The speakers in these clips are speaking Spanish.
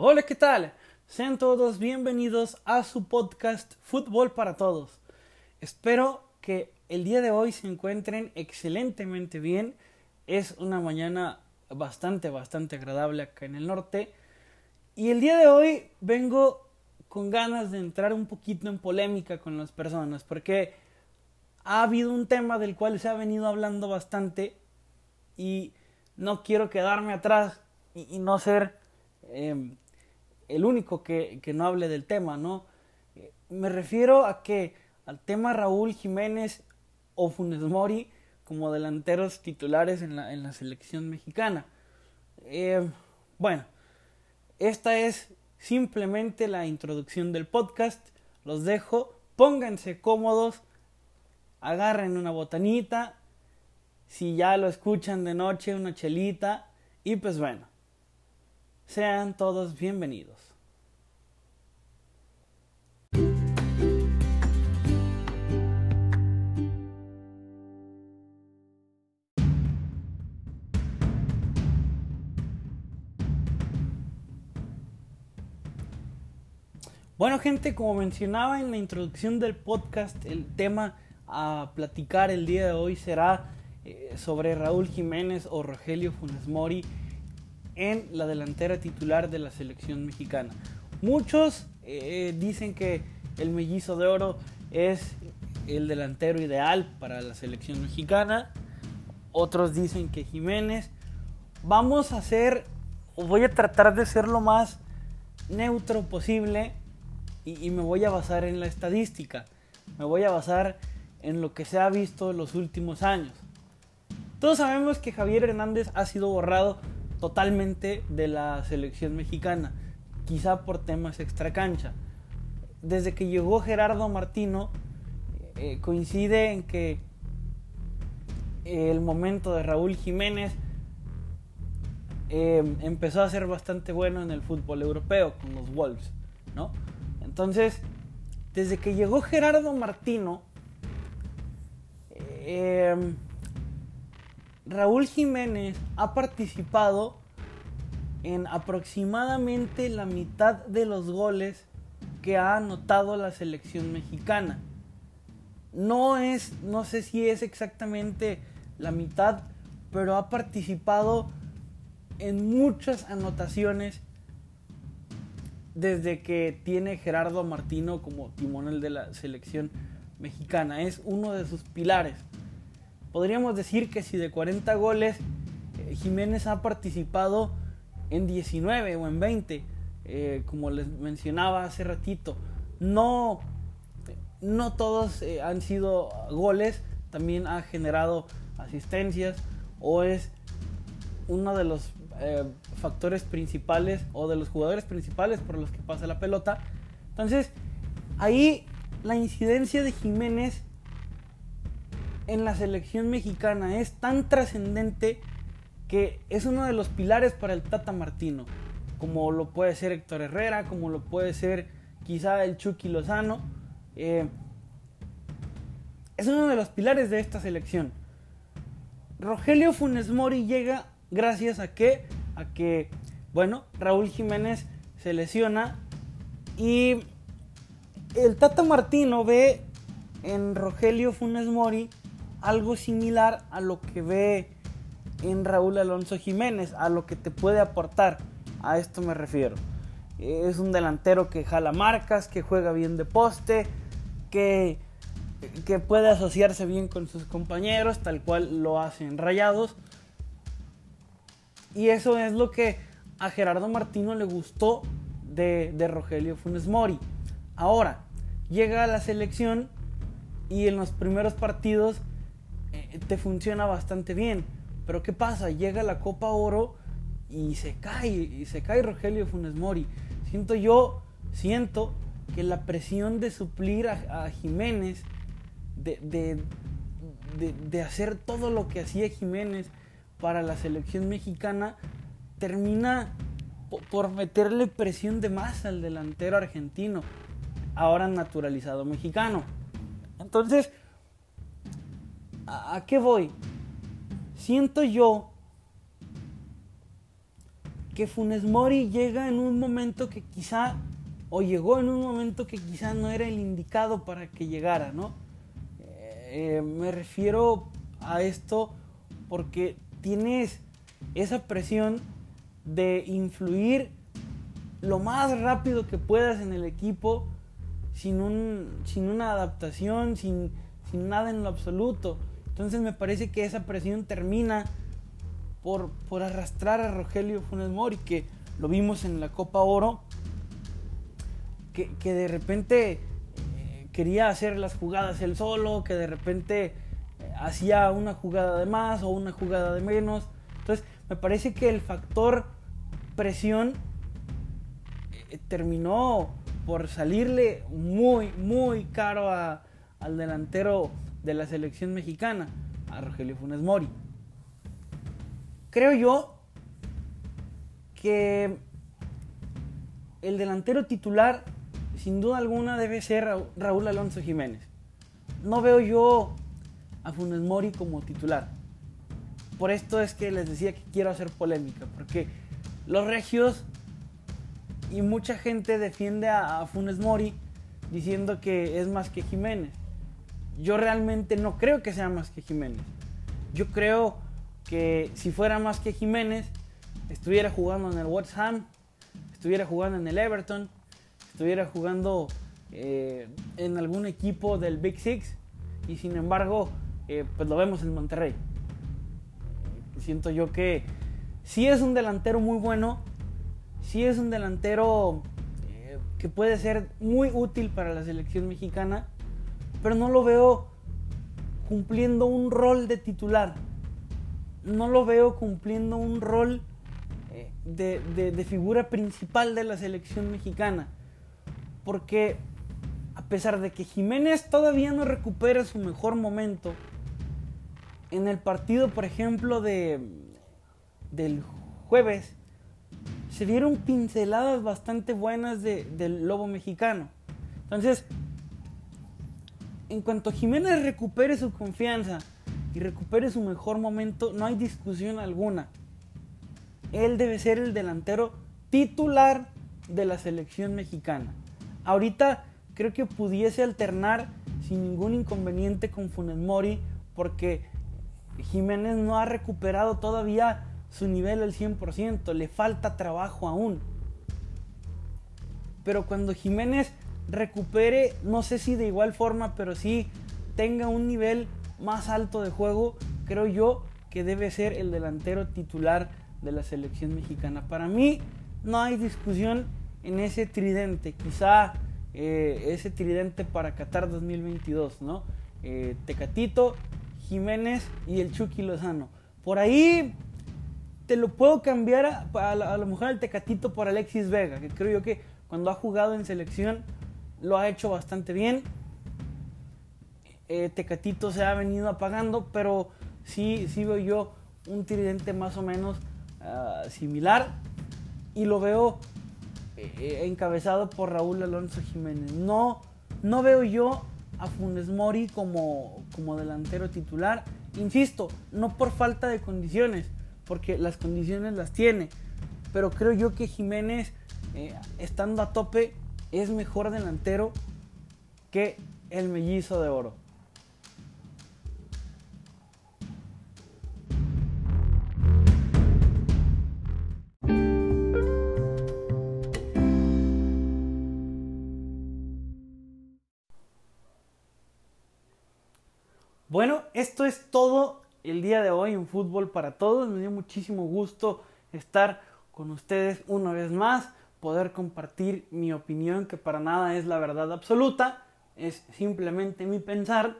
Hola, ¿qué tal? Sean todos bienvenidos a su podcast Fútbol para Todos. Espero que el día de hoy se encuentren excelentemente bien. Es una mañana bastante, bastante agradable acá en el norte. Y el día de hoy vengo con ganas de entrar un poquito en polémica con las personas, porque ha habido un tema del cual se ha venido hablando bastante y no quiero quedarme atrás y, no ser em, el único que, no hable del tema, ¿no? Me refiero a que al tema Raúl Jiménez o Funes Mori como delanteros titulares en la, en la selección mexicana. Em, bueno, esta es simplemente la introducción del podcast. Los dejo, pónganse cómodos, agarren una botanita, si ya lo escuchan de noche, una chelita, y pues bueno, sean todos bienvenidos. Bueno gente, como mencionaba en la introducción del podcast, el tema a platicar el día de hoy será eh, sobre Raúl Jiménez o Rogelio Funes Mori en la delantera titular de la selección mexicana. Muchos eh, dicen que el mellizo de oro es el delantero ideal para la selección mexicana. Otros dicen que Jiménez. Vamos a hacer, voy a tratar de ser lo más neutro posible y, me voy a basar en la estadística, me voy a basar en lo que se ha visto en los últimos años. Todos sabemos que Javier Hernández ha sido borrado totalmente de la selección mexicana, quizá por temas extracancha. Desde que llegó Gerardo Martino, eh, coincide en que el momento de Raúl Jiménez eh, empezó a ser bastante bueno en el fútbol europeo con los Wolves, ¿no? Entonces, desde que llegó Gerardo Martino, em, Raúl Jiménez ha participado en aproximadamente la mitad de los goles que ha anotado la selección mexicana. No es, no sé si es exactamente la mitad, pero ha participado en muchas anotaciones desde que tiene Gerardo Martino como timonel de la selección mexicana. Es uno de sus pilares. Podríamos decir que si de 40 goles eh, Jiménez ha participado en 19 o en 20, eh, como les mencionaba hace ratito. No, no todos eh, han sido goles, también ha generado asistencias o es uno de los factores principales o de los jugadores principales por los que pasa la pelota. Entonces, ahí la incidencia de Jiménez en la selección mexicana es tan trascendente que es uno de los pilares para el Tata Martino, como lo puede ser Héctor Herrera, como lo puede ser quizá el Chucky Lozano. Eh, es uno de los pilares de esta selección. Rogelio Funes Mori llega gracias a que, a que, bueno, Raúl Jiménez se lesiona y el Tata Martino ve en Rogelio Funes Mori algo similar a lo que ve en Raúl Alonso Jiménez, a lo que te puede aportar. A esto me refiero. Es un delantero que jala marcas, que juega bien de poste, que, que puede asociarse bien con sus compañeros, tal cual lo hacen Rayados. Y eso es lo que a Gerardo Martino le gustó de, Rogelio Funes Mori. Ahora, llega a la selección y en los primeros partidos te funciona bastante bien. Pero ¿qué pasa? Llega la Copa Oro y se cae, y se cae Rogelio Funes Mori. Siento yo, siento que la presión de suplir a, Jiménez, de, de, hacer todo lo que hacía Jiménez, para la selección mexicana termina por meterle presión de más al delantero argentino, ahora naturalizado mexicano. Entonces, ¿a, qué voy? Siento yo que Funes Mori llega en un momento que quizá, o llegó en un momento que quizá no era el indicado para que llegara, ¿no? Eh, me refiero a esto porque tienes esa presión de influir lo más rápido que puedas en el equipo sin, un, sin una adaptación, sin, sin nada en lo absoluto. Entonces me parece que esa presión termina por, por arrastrar a Rogelio Funes Mori, que lo vimos en la Copa Oro, que, que de repente eh, quería hacer las jugadas él solo, que de repente eh, hacía una jugada de más o una jugada de menos. Entonces me parece que el factor presión eh, terminó por salirle muy, muy caro al delantero de la selección mexicana, a Rogelio Funes Mori. Creo yo que el delantero titular, sin duda alguna, debe ser Raúl Alonso Jiménez. No veo yo a Funes Mori como titular. Por esto es que les decía que quiero hacer polémica, porque los regios y mucha gente defiende a, Funes Mori diciendo que es más que Jiménez yo realmente no creo que sea más que Jiménez. Yo creo que si fuera más que Jiménez, estuviera jugando en el West Ham, estuviera jugando en el Everton, estuviera jugando eh, en algún equipo del Big Six y sin embargo, eh, pues lo vemos en Monterrey. Siento yo que sí es un delantero muy bueno, sí es un delantero eh, que puede ser muy útil para la selección mexicana, pero no lo veo cumpliendo un rol de titular. No lo veo cumpliendo un rol eh, de, figura principal de la selección mexicana. Porque a pesar de que Jiménez todavía no recupera su mejor momento, en el partido, por ejemplo, de, del jueves, se vieron pinceladas bastante buenas del lobo mexicano. Entonces, en cuanto Jiménez recupere su confianza y recupere su mejor momento, no hay discusión alguna. Él debe ser el delantero titular de la selección mexicana. Ahorita creo que pudiese alternar sin ningún inconveniente con Funes Mori porque Jiménez no ha recuperado todavía su nivel al 100%, le falta trabajo aún. Pero cuando Jiménez recupere, no sé si de igual forma, pero sí tenga un nivel más alto de juego, creo yo que debe ser el delantero titular de la selección mexicana. Para mí no hay discusión en ese tridente, quizá eh, ese tridente para Qatar 2022, ¿no? Eh, Tecatito, Jiménez y el Chucky Lozano. Por ahí te lo puedo cambiar a, a lo mejor el Tecatito por Alexis Vega, que creo yo que cuando ha jugado en selección lo ha hecho bastante bien. Eh, Tecatito se ha venido apagando, pero sí, veo yo un tridente más o menos ah, similar y lo veo eh, encabezado por Raúl Alonso Jiménez. No, no veo yo a Funes Mori como, como delantero titular. Insisto, no por falta de condiciones, porque las condiciones las tiene, pero creo yo que Jiménez, eh, estando a tope, es mejor delantero que el mellizo de oro. Bueno, esto es todo el día de hoy en Fútbol para Todos. Me dio muchísimo gusto estar con ustedes una vez más poder compartir mi opinión, que para nada es la verdad absoluta, es simplemente mi pensar.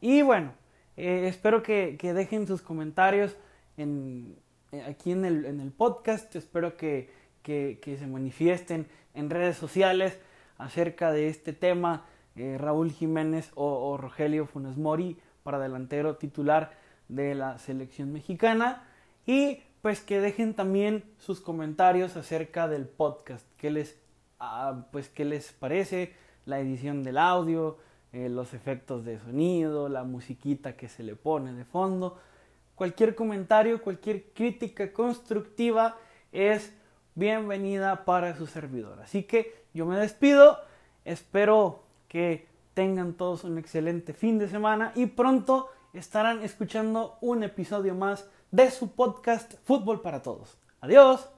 Y bueno, eh, espero que, dejen sus comentarios en, eh, aquí en el, en el, podcast, espero que, se manifiesten en redes sociales acerca de este tema, eh, Raúl Jiménez o, o Rogelio Funes Mori para delantero titular de la selección mexicana. Y pues que dejen también sus comentarios acerca del podcast, qué les, ah, pues, qué les parece la edición del audio, eh, los efectos de sonido, la musiquita que se le pone de fondo. Cualquier comentario, cualquier crítica constructiva es bienvenida para su servidor. Así que yo me despido, espero que tengan todos un excelente fin de semana y pronto estarán escuchando un episodio más de su podcast Fútbol para Todos. Adiós.